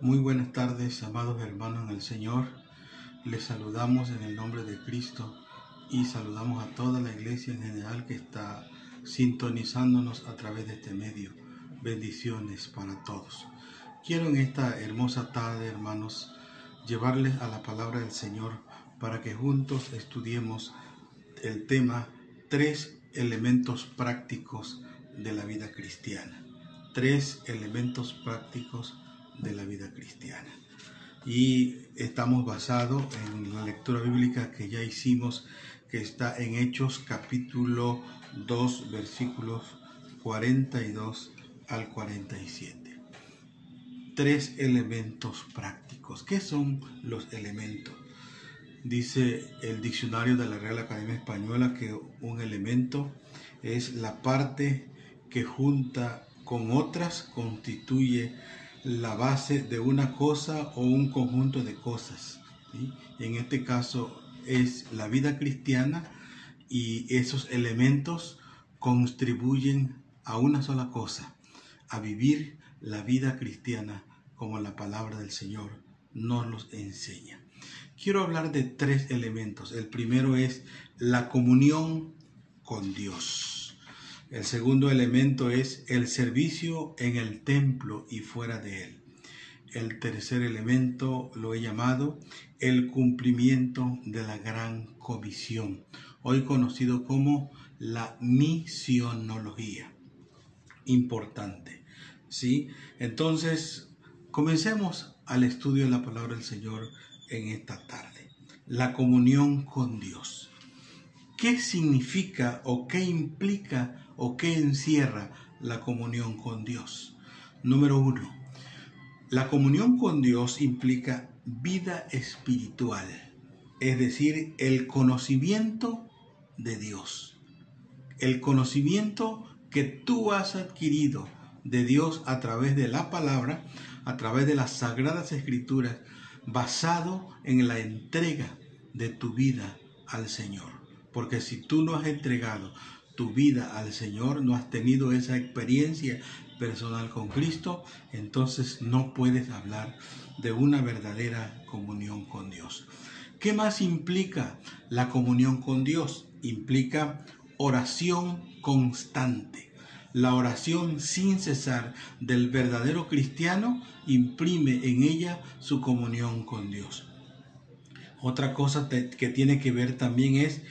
Muy buenas tardes, amados hermanos en el Señor. Les saludamos en el nombre de Cristo y saludamos a toda la iglesia en general que está sintonizándonos a través de este medio. Bendiciones para todos. Quiero en esta hermosa tarde, hermanos, llevarles a la palabra del Señor para que juntos estudiemos el tema tres elementos prácticos de la vida cristiana. Tres elementos prácticos de la vida cristiana. Y estamos basados en la lectura bíblica que ya hicimos, que está en Hechos capítulo 2, versículos 42 al 47. Tres elementos prácticos. ¿Qué son los elementos? Dice el diccionario de la Real Academia Española que un elemento es la parte que junta con otras constituye la base de una cosa o un conjunto de cosas. En este caso es la vida cristiana y esos elementos contribuyen a una sola cosa, a vivir la vida cristiana como la palabra del Señor nos los enseña. Quiero hablar de tres elementos. El primero es la comunión con Dios. El segundo elemento es el servicio en el templo y fuera de él. El tercer elemento lo he llamado el cumplimiento de la gran comisión, hoy conocido como la misionología. Importante. ¿Sí? Entonces, comencemos al estudio de la palabra del Señor en esta tarde. La comunión con Dios. ¿Qué significa o qué implica o qué encierra la comunión con Dios? Número uno, la comunión con Dios implica vida espiritual, es decir, el conocimiento de Dios. El conocimiento que tú has adquirido de Dios a través de la palabra, a través de las sagradas escrituras, basado en la entrega de tu vida al Señor. Porque si tú no has entregado tu vida al Señor, no has tenido esa experiencia personal con Cristo, entonces no puedes hablar de una verdadera comunión con Dios. ¿Qué más implica la comunión con Dios? Implica oración constante. La oración sin cesar del verdadero cristiano imprime en ella su comunión con Dios. Otra cosa que tiene que ver también es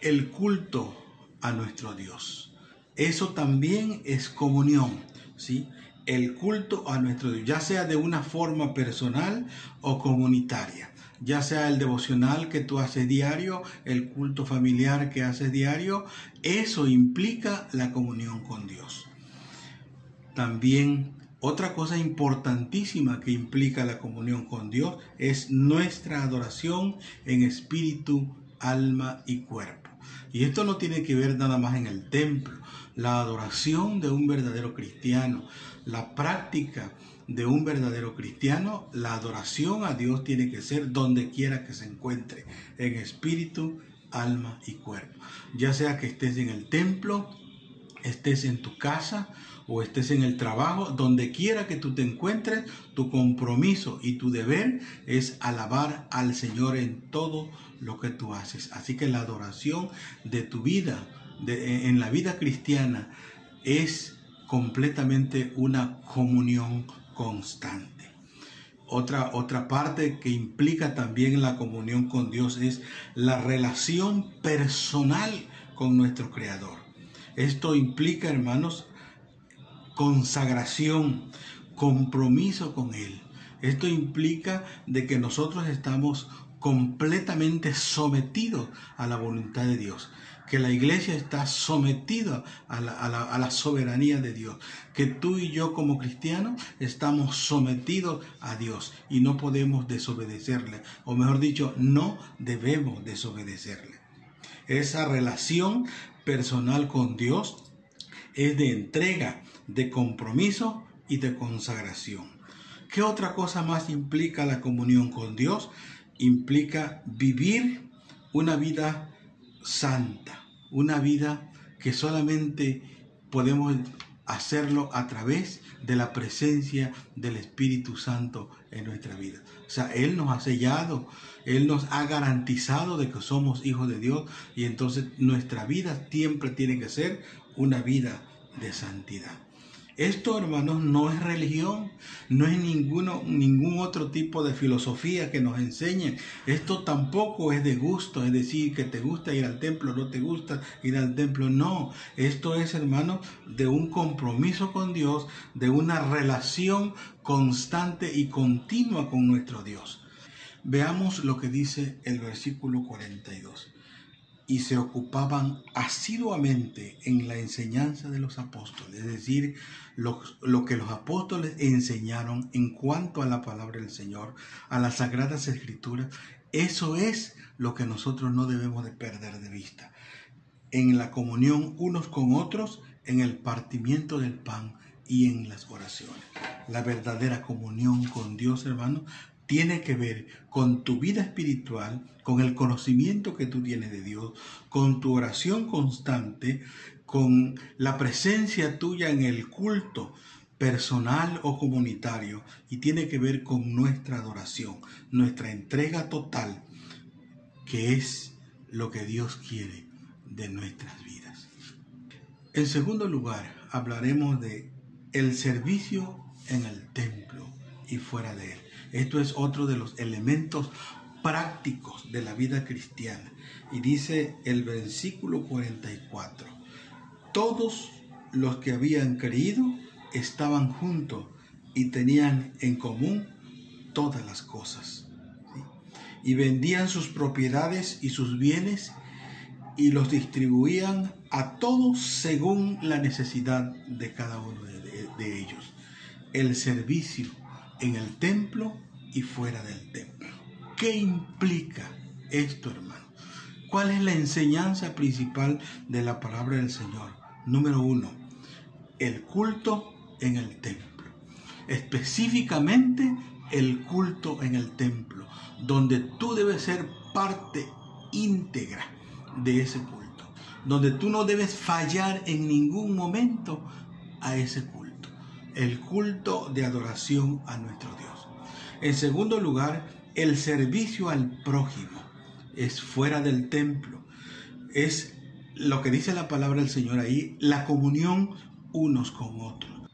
el culto a nuestro Dios. Eso también es comunión, ¿sí? El culto a nuestro Dios, ya sea de una forma personal o comunitaria, ya sea el devocional que tú haces diario, el culto familiar que haces diario, eso implica la comunión con Dios. También otra cosa importantísima que implica la comunión con Dios es nuestra adoración en espíritu, alma y cuerpo. Y esto no tiene que ver nada más en el templo. La adoración de un verdadero cristiano, la práctica de un verdadero cristiano, la adoración a Dios tiene que ser donde quiera que se encuentre, en espíritu, alma y cuerpo. Ya sea que estés en el templo, estés en tu casa o estés en el trabajo, donde quiera que tú te encuentres, tu compromiso y tu deber es alabar al Señor en todo lo que tú haces. Así que la adoración de tu vida, de, en la vida cristiana, es completamente una comunión constante. Otra, otra parte que implica también la comunión con Dios es la relación personal con nuestro Creador. Esto implica, hermanos, consagración, compromiso con Él. Esto implica de que nosotros estamos completamente sometidos a la voluntad de Dios, que la iglesia está sometida a la, a la, soberanía de Dios, que tú y yo como cristianos estamos sometidos a Dios y no podemos desobedecerle, o mejor dicho, no debemos desobedecerle. Esa relación personal con Dios es de entrega, de compromiso y de consagración. ¿Qué otra cosa más implica la comunión con Dios? Implica vivir una vida santa, una vida que solamente podemos hacerlo a través de la presencia del Espíritu Santo en nuestra vida. O sea, Él nos ha sellado, Él nos ha garantizado de que somos hijos de Dios y entonces nuestra vida siempre tiene que ser una vida de santidad. Esto, hermanos, no es religión, no es ninguno, ningún otro tipo de filosofía que nos enseñen. Esto tampoco es de gusto, es decir, que te gusta ir al templo, no te gusta ir al templo. No, esto es, hermanos, de un compromiso con Dios, de una relación constante y continua con nuestro Dios. Veamos lo que dice el versículo 42 y se ocupaban asiduamente en la enseñanza de los apóstoles, es decir, lo, que los apóstoles enseñaron en cuanto a la palabra del Señor, a las sagradas escrituras, eso es lo que nosotros no debemos de perder de vista. En la comunión unos con otros, en el partimiento del pan y en las oraciones. La verdadera comunión con Dios, hermano, tiene que ver con tu vida espiritual, con el conocimiento que tú tienes de Dios, con tu oración constante, con la presencia tuya en el culto personal o comunitario y tiene que ver con nuestra adoración, nuestra entrega total, que es lo que Dios quiere de nuestras vidas. En segundo lugar, hablaremos de el servicio en el templo y fuera de él. Esto es otro de los elementos prácticos de la vida cristiana. Y dice el versículo 44, todos los que habían creído estaban juntos y tenían en común todas las cosas. Y vendían sus propiedades y sus bienes y los distribuían a todos según la necesidad de cada uno de, de ellos. El servicio en el templo y fuera del templo. ¿Qué implica esto, hermano? ¿Cuál es la enseñanza principal de la palabra del Señor? Número uno, el culto en el templo. Específicamente el culto en el templo, donde tú debes ser parte íntegra de ese culto, donde tú no debes fallar en ningún momento a ese culto el culto de adoración a nuestro Dios. En segundo lugar, el servicio al prójimo es fuera del templo. Es lo que dice la palabra del Señor ahí, la comunión unos con otros.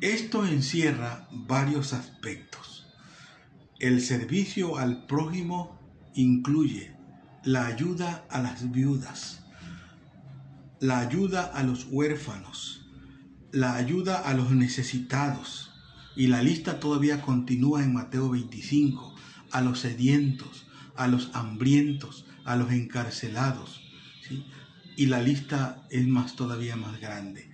Esto encierra varios aspectos. El servicio al prójimo incluye la ayuda a las viudas, la ayuda a los huérfanos, la ayuda a los necesitados. Y la lista todavía continúa en Mateo 25, a los sedientos, a los hambrientos, a los encarcelados. Y la lista es más todavía más grande.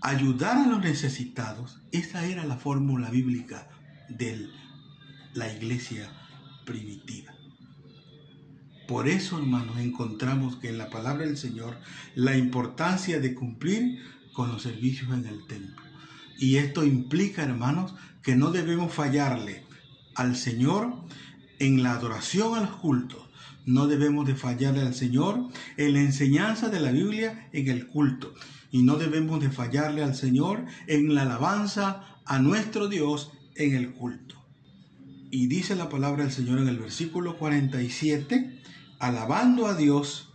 Ayudar a los necesitados, esa era la fórmula bíblica de la iglesia primitiva. Por eso, hermanos, encontramos que en la palabra del Señor la importancia de cumplir con los servicios en el templo. Y esto implica, hermanos, que no debemos fallarle al Señor en la adoración a los cultos. No debemos de fallarle al Señor en la enseñanza de la Biblia en el culto. Y no debemos de fallarle al Señor en la alabanza a nuestro Dios en el culto. Y dice la palabra del Señor en el versículo 47, alabando a Dios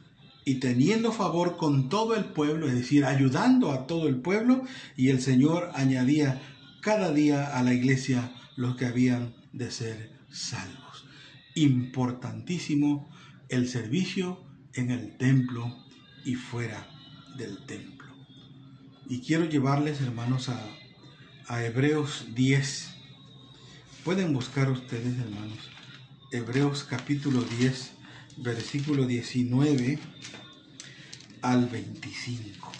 y teniendo favor con todo el pueblo, es decir, ayudando a todo el pueblo, y el Señor añadía cada día a la iglesia los que habían de ser salvos. Importantísimo el servicio en el templo y fuera del templo. Y quiero llevarles, hermanos, a, a Hebreos 10. Pueden buscar ustedes, hermanos, Hebreos capítulo 10 versículo 19 al 25.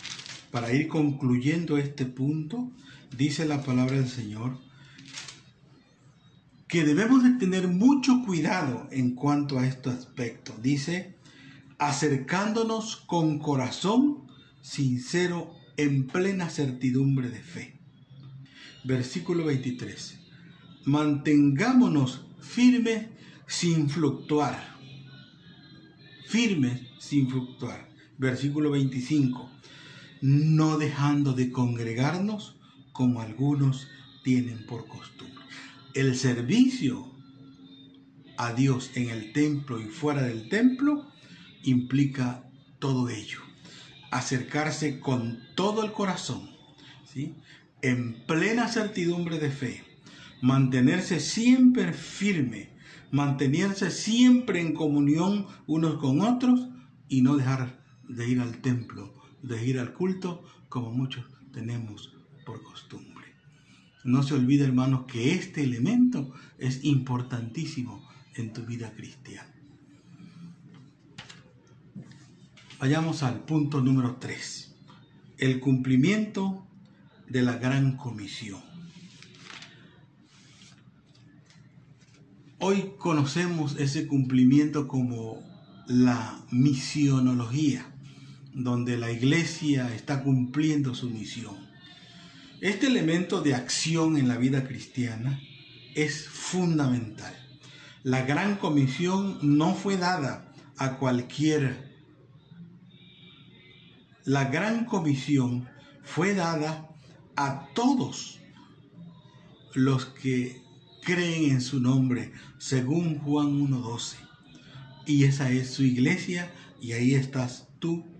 Para ir concluyendo este punto, dice la palabra del Señor que debemos de tener mucho cuidado en cuanto a este aspecto. Dice, acercándonos con corazón sincero en plena certidumbre de fe. Versículo 23. Mantengámonos firmes sin fluctuar firmes sin fluctuar. Versículo 25. No dejando de congregarnos como algunos tienen por costumbre. El servicio a Dios en el templo y fuera del templo implica todo ello. Acercarse con todo el corazón, ¿sí? en plena certidumbre de fe, mantenerse siempre firme, mantenerse siempre en comunión unos con otros y no dejar de ir al templo, de ir al culto como muchos tenemos por costumbre. No se olvide, hermanos, que este elemento es importantísimo en tu vida cristiana. Vayamos al punto número 3, el cumplimiento de la gran comisión. Hoy conocemos ese cumplimiento como la misionología, donde la iglesia está cumpliendo su misión. Este elemento de acción en la vida cristiana es fundamental. La gran comisión no fue dada a cualquiera. La gran comisión fue dada a todos los que creen en su nombre, según Juan 1.12. Y esa es su iglesia y ahí estás tú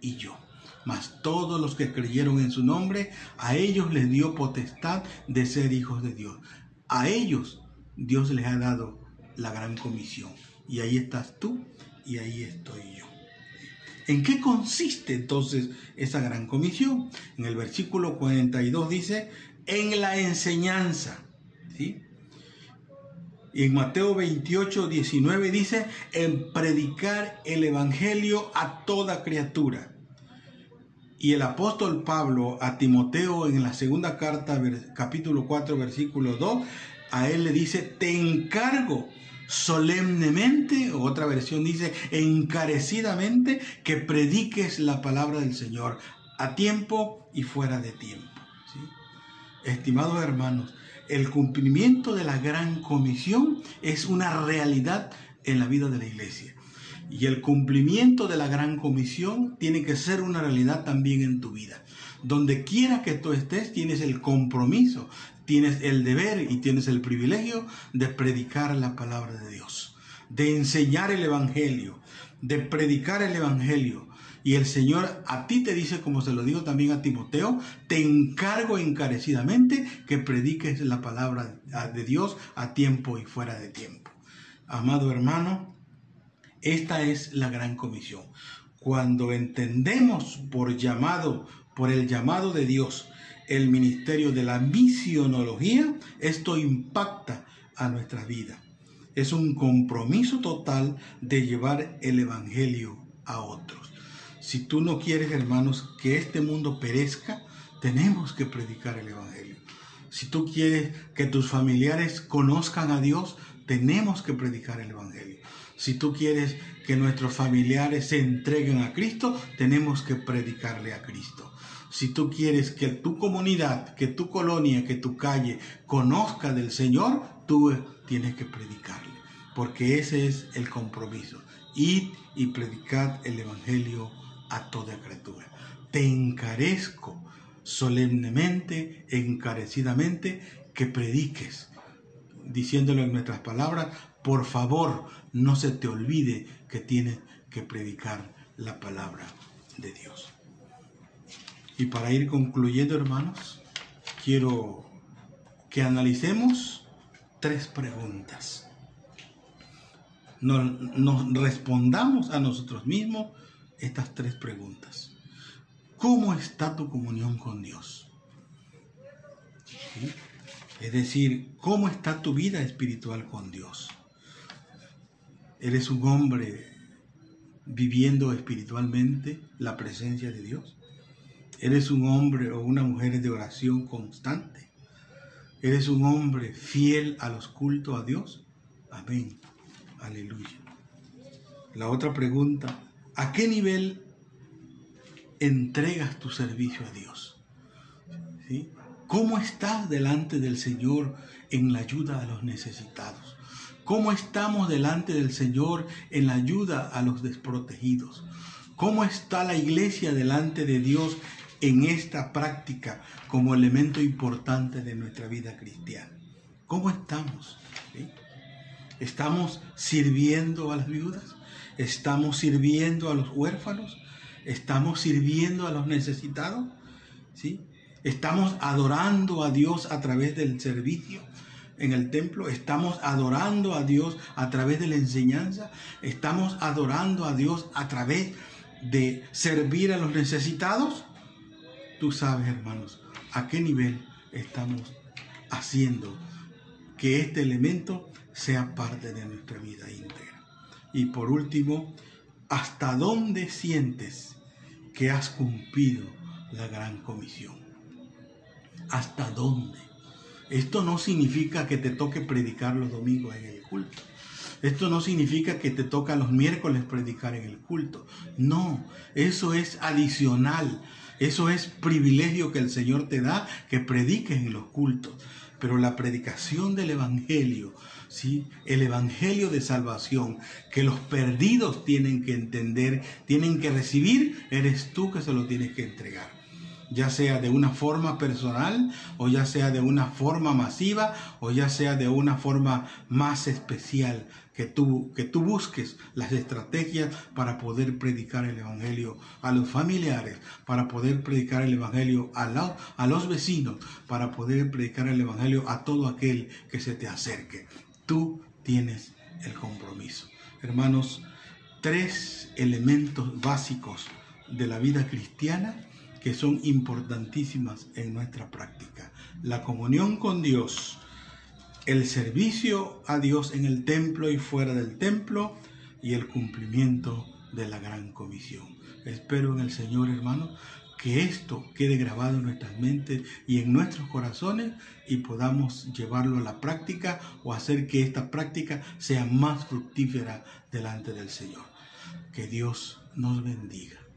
y yo. Mas todos los que creyeron en su nombre, a ellos les dio potestad de ser hijos de Dios. A ellos Dios les ha dado la gran comisión. Y ahí estás tú y ahí estoy yo. ¿En qué consiste entonces esa gran comisión? En el versículo 42 dice, en la enseñanza. ¿sí? Y en Mateo 28, 19 dice, en predicar el Evangelio a toda criatura. Y el apóstol Pablo a Timoteo en la segunda carta, capítulo 4, versículo 2, a él le dice, te encargo solemnemente, otra versión dice, encarecidamente, que prediques la palabra del Señor a tiempo y fuera de tiempo. Estimados hermanos, el cumplimiento de la gran comisión es una realidad en la vida de la iglesia. Y el cumplimiento de la gran comisión tiene que ser una realidad también en tu vida. Donde quiera que tú estés, tienes el compromiso tienes el deber y tienes el privilegio de predicar la palabra de Dios, de enseñar el Evangelio, de predicar el Evangelio. Y el Señor a ti te dice, como se lo digo también a Timoteo, te encargo encarecidamente que prediques la palabra de Dios a tiempo y fuera de tiempo. Amado hermano, esta es la gran comisión. Cuando entendemos por llamado, por el llamado de Dios, el ministerio de la misionología, esto impacta a nuestra vida. Es un compromiso total de llevar el Evangelio a otros. Si tú no quieres, hermanos, que este mundo perezca, tenemos que predicar el Evangelio. Si tú quieres que tus familiares conozcan a Dios, tenemos que predicar el Evangelio. Si tú quieres que nuestros familiares se entreguen a Cristo, tenemos que predicarle a Cristo. Si tú quieres que tu comunidad, que tu colonia, que tu calle conozca del Señor, tú tienes que predicarle, porque ese es el compromiso. Id y predicad el Evangelio a toda criatura. Te encarezco solemnemente, encarecidamente, que prediques, diciéndolo en nuestras palabras, por favor, no se te olvide que tienes que predicar la palabra de Dios. Y para ir concluyendo, hermanos, quiero que analicemos tres preguntas. Nos, respondamos a nosotros mismos estas tres preguntas. ¿Cómo está tu comunión con Dios? Es decir, ¿cómo está tu vida espiritual con Dios? ¿Eres un hombre viviendo espiritualmente la presencia de Dios? Eres un hombre o una mujer de oración constante. Eres un hombre fiel a los cultos a Dios. Amén. Aleluya. La otra pregunta, ¿a qué nivel entregas tu servicio a Dios? ¿Cómo estás delante del Señor en la ayuda a los necesitados? ¿Cómo estamos delante del Señor en la ayuda a los desprotegidos? ¿Cómo está la iglesia delante de Dios en esta práctica como elemento importante de nuestra vida cristiana. ¿Cómo estamos? ¿Estamos sirviendo a las viudas? ¿Estamos sirviendo a los huérfanos? ¿Estamos sirviendo a los necesitados? ¿Sí? ¿Estamos adorando a Dios a través del servicio? en el templo, estamos adorando a Dios a través de la enseñanza, estamos adorando a Dios a través de servir a los necesitados. Tú sabes, hermanos, a qué nivel estamos haciendo que este elemento sea parte de nuestra vida íntegra. Y por último, ¿hasta dónde sientes que has cumplido la gran comisión? ¿Hasta dónde? Esto no significa que te toque predicar los domingos en el culto. Esto no significa que te toca los miércoles predicar en el culto. No, eso es adicional. Eso es privilegio que el Señor te da, que prediques en los cultos. Pero la predicación del Evangelio, ¿sí? el Evangelio de salvación, que los perdidos tienen que entender, tienen que recibir, eres tú que se lo tienes que entregar ya sea de una forma personal o ya sea de una forma masiva o ya sea de una forma más especial que tú, que tú busques las estrategias para poder predicar el Evangelio a los familiares, para poder predicar el Evangelio a, a los vecinos, para poder predicar el Evangelio a todo aquel que se te acerque. Tú tienes el compromiso. Hermanos, tres elementos básicos de la vida cristiana que son importantísimas en nuestra práctica. La comunión con Dios, el servicio a Dios en el templo y fuera del templo y el cumplimiento de la gran comisión. Espero en el Señor, hermano, que esto quede grabado en nuestras mentes y en nuestros corazones y podamos llevarlo a la práctica o hacer que esta práctica sea más fructífera delante del Señor. Que Dios nos bendiga.